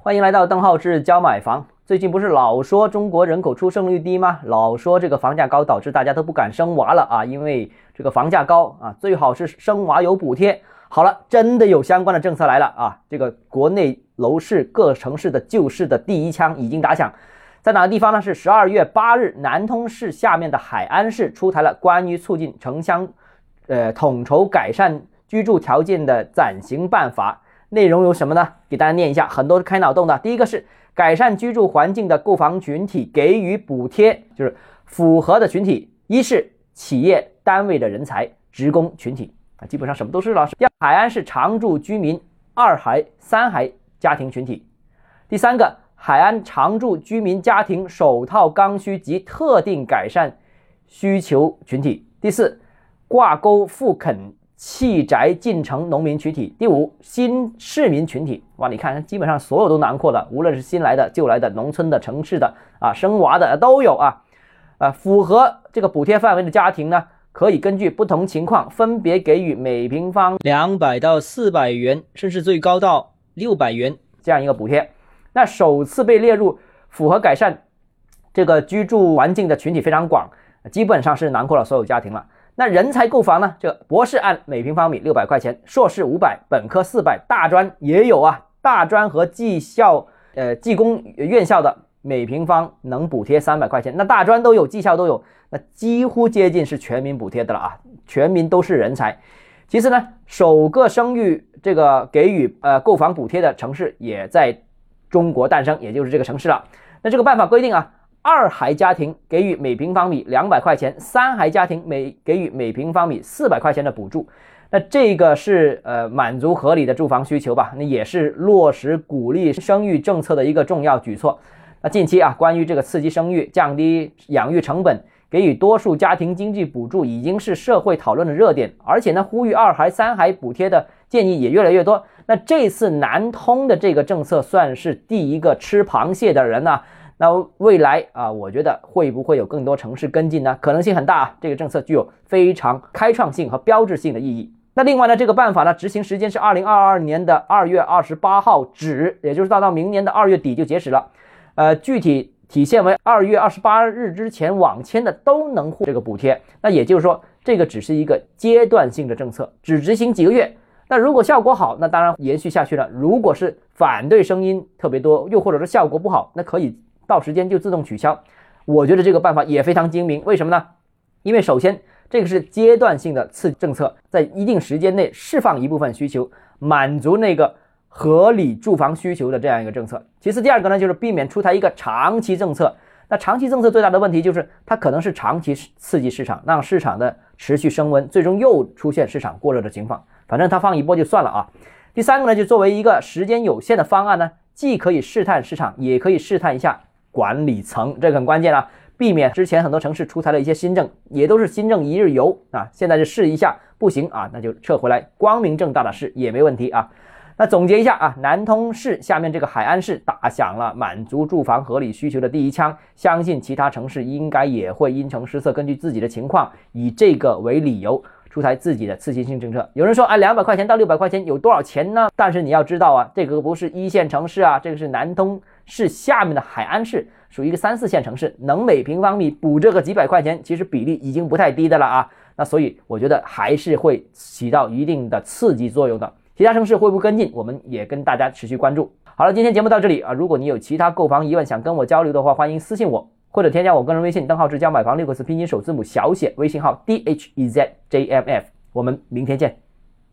欢迎来到邓浩志教买房。最近不是老说中国人口出生率低吗？老说这个房价高导致大家都不敢生娃了啊，因为这个房价高啊，最好是生娃有补贴。好了，真的有相关的政策来了啊！这个国内楼市各城市的救市的第一枪已经打响，在哪个地方呢？是十二月八日，南通市下面的海安市出台了关于促进城乡，呃，统筹改善居住条件的暂行办法。内容有什么呢？给大家念一下，很多是开脑洞的。第一个是改善居住环境的购房群体给予补贴，就是符合的群体，一是企业单位的人才、职工群体啊，基本上什么都是了。第二，海安市常住居民二孩、三孩家庭群体；第三个，海安常住居民家庭首套刚需及特定改善需求群体；第四，挂钩复垦。弃宅进城农民群体，第五新市民群体，哇，你看，基本上所有都囊括了，无论是新来的、旧来的、农村的、城市的啊，生娃的都有啊，啊，符合这个补贴范围的家庭呢，可以根据不同情况分别给予每平方两百到四百元，甚至最高到六百元这样一个补贴。那首次被列入符合改善这个居住环境的群体非常广，基本上是囊括了所有家庭了。那人才购房呢？这博士按每平方米六百块钱，硕士五百，本科四百，大专也有啊。大专和技校、呃技工院校的每平方能补贴三百块钱。那大专都有，技校都有，那几乎接近是全民补贴的了啊！全民都是人才。其次呢，首个生育这个给予呃购房补贴的城市也在中国诞生，也就是这个城市了。那这个办法规定啊。二孩家庭给予每平方米两百块钱，三孩家庭每给予每平方米四百块钱的补助，那这个是呃满足合理的住房需求吧？那也是落实鼓励生育政策的一个重要举措。那近期啊，关于这个刺激生育、降低养育成本、给予多数家庭经济补助，已经是社会讨论的热点，而且呢，呼吁二孩、三孩补贴的建议也越来越多。那这次南通的这个政策算是第一个吃螃蟹的人呢。那未来啊，我觉得会不会有更多城市跟进呢？可能性很大啊。这个政策具有非常开创性和标志性的意义。那另外呢，这个办法呢，执行时间是二零二二年的二月二十八号止，也就是到到明年的二月底就截止了。呃，具体体现为二月二十八日之前网签的都能获这个补贴。那也就是说，这个只是一个阶段性的政策，只执行几个月。那如果效果好，那当然延续下去了。如果是反对声音特别多，又或者是效果不好，那可以。到时间就自动取消，我觉得这个办法也非常精明。为什么呢？因为首先这个是阶段性的刺激政策，在一定时间内释放一部分需求，满足那个合理住房需求的这样一个政策。其次，第二个呢，就是避免出台一个长期政策。那长期政策最大的问题就是它可能是长期刺激市场，让市场的持续升温，最终又出现市场过热的情况。反正它放一波就算了啊。第三个呢，就作为一个时间有限的方案呢，既可以试探市场，也可以试探一下。管理层这个很关键啊，避免之前很多城市出台了一些新政，也都是新政一日游啊。现在就试一下，不行啊，那就撤回来，光明正大的试也没问题啊。那总结一下啊，南通市下面这个海安市打响了满足住房合理需求的第一枪，相信其他城市应该也会因城施策，根据自己的情况，以这个为理由出台自己的刺激性政策。有人说，哎，两百块钱到六百块钱有多少钱呢？但是你要知道啊，这个不是一线城市啊，这个是南通。是下面的海安市属于一个三四线城市，能每平方米补这个几百块钱，其实比例已经不太低的了啊。那所以我觉得还是会起到一定的刺激作用的。其他城市会不会跟进，我们也跟大家持续关注。好了，今天节目到这里啊。如果你有其他购房疑问想跟我交流的话，欢迎私信我或者添加我个人微信邓浩志教买房六个字拼音首字母小写，微信号 d h e z j m f。我们明天见。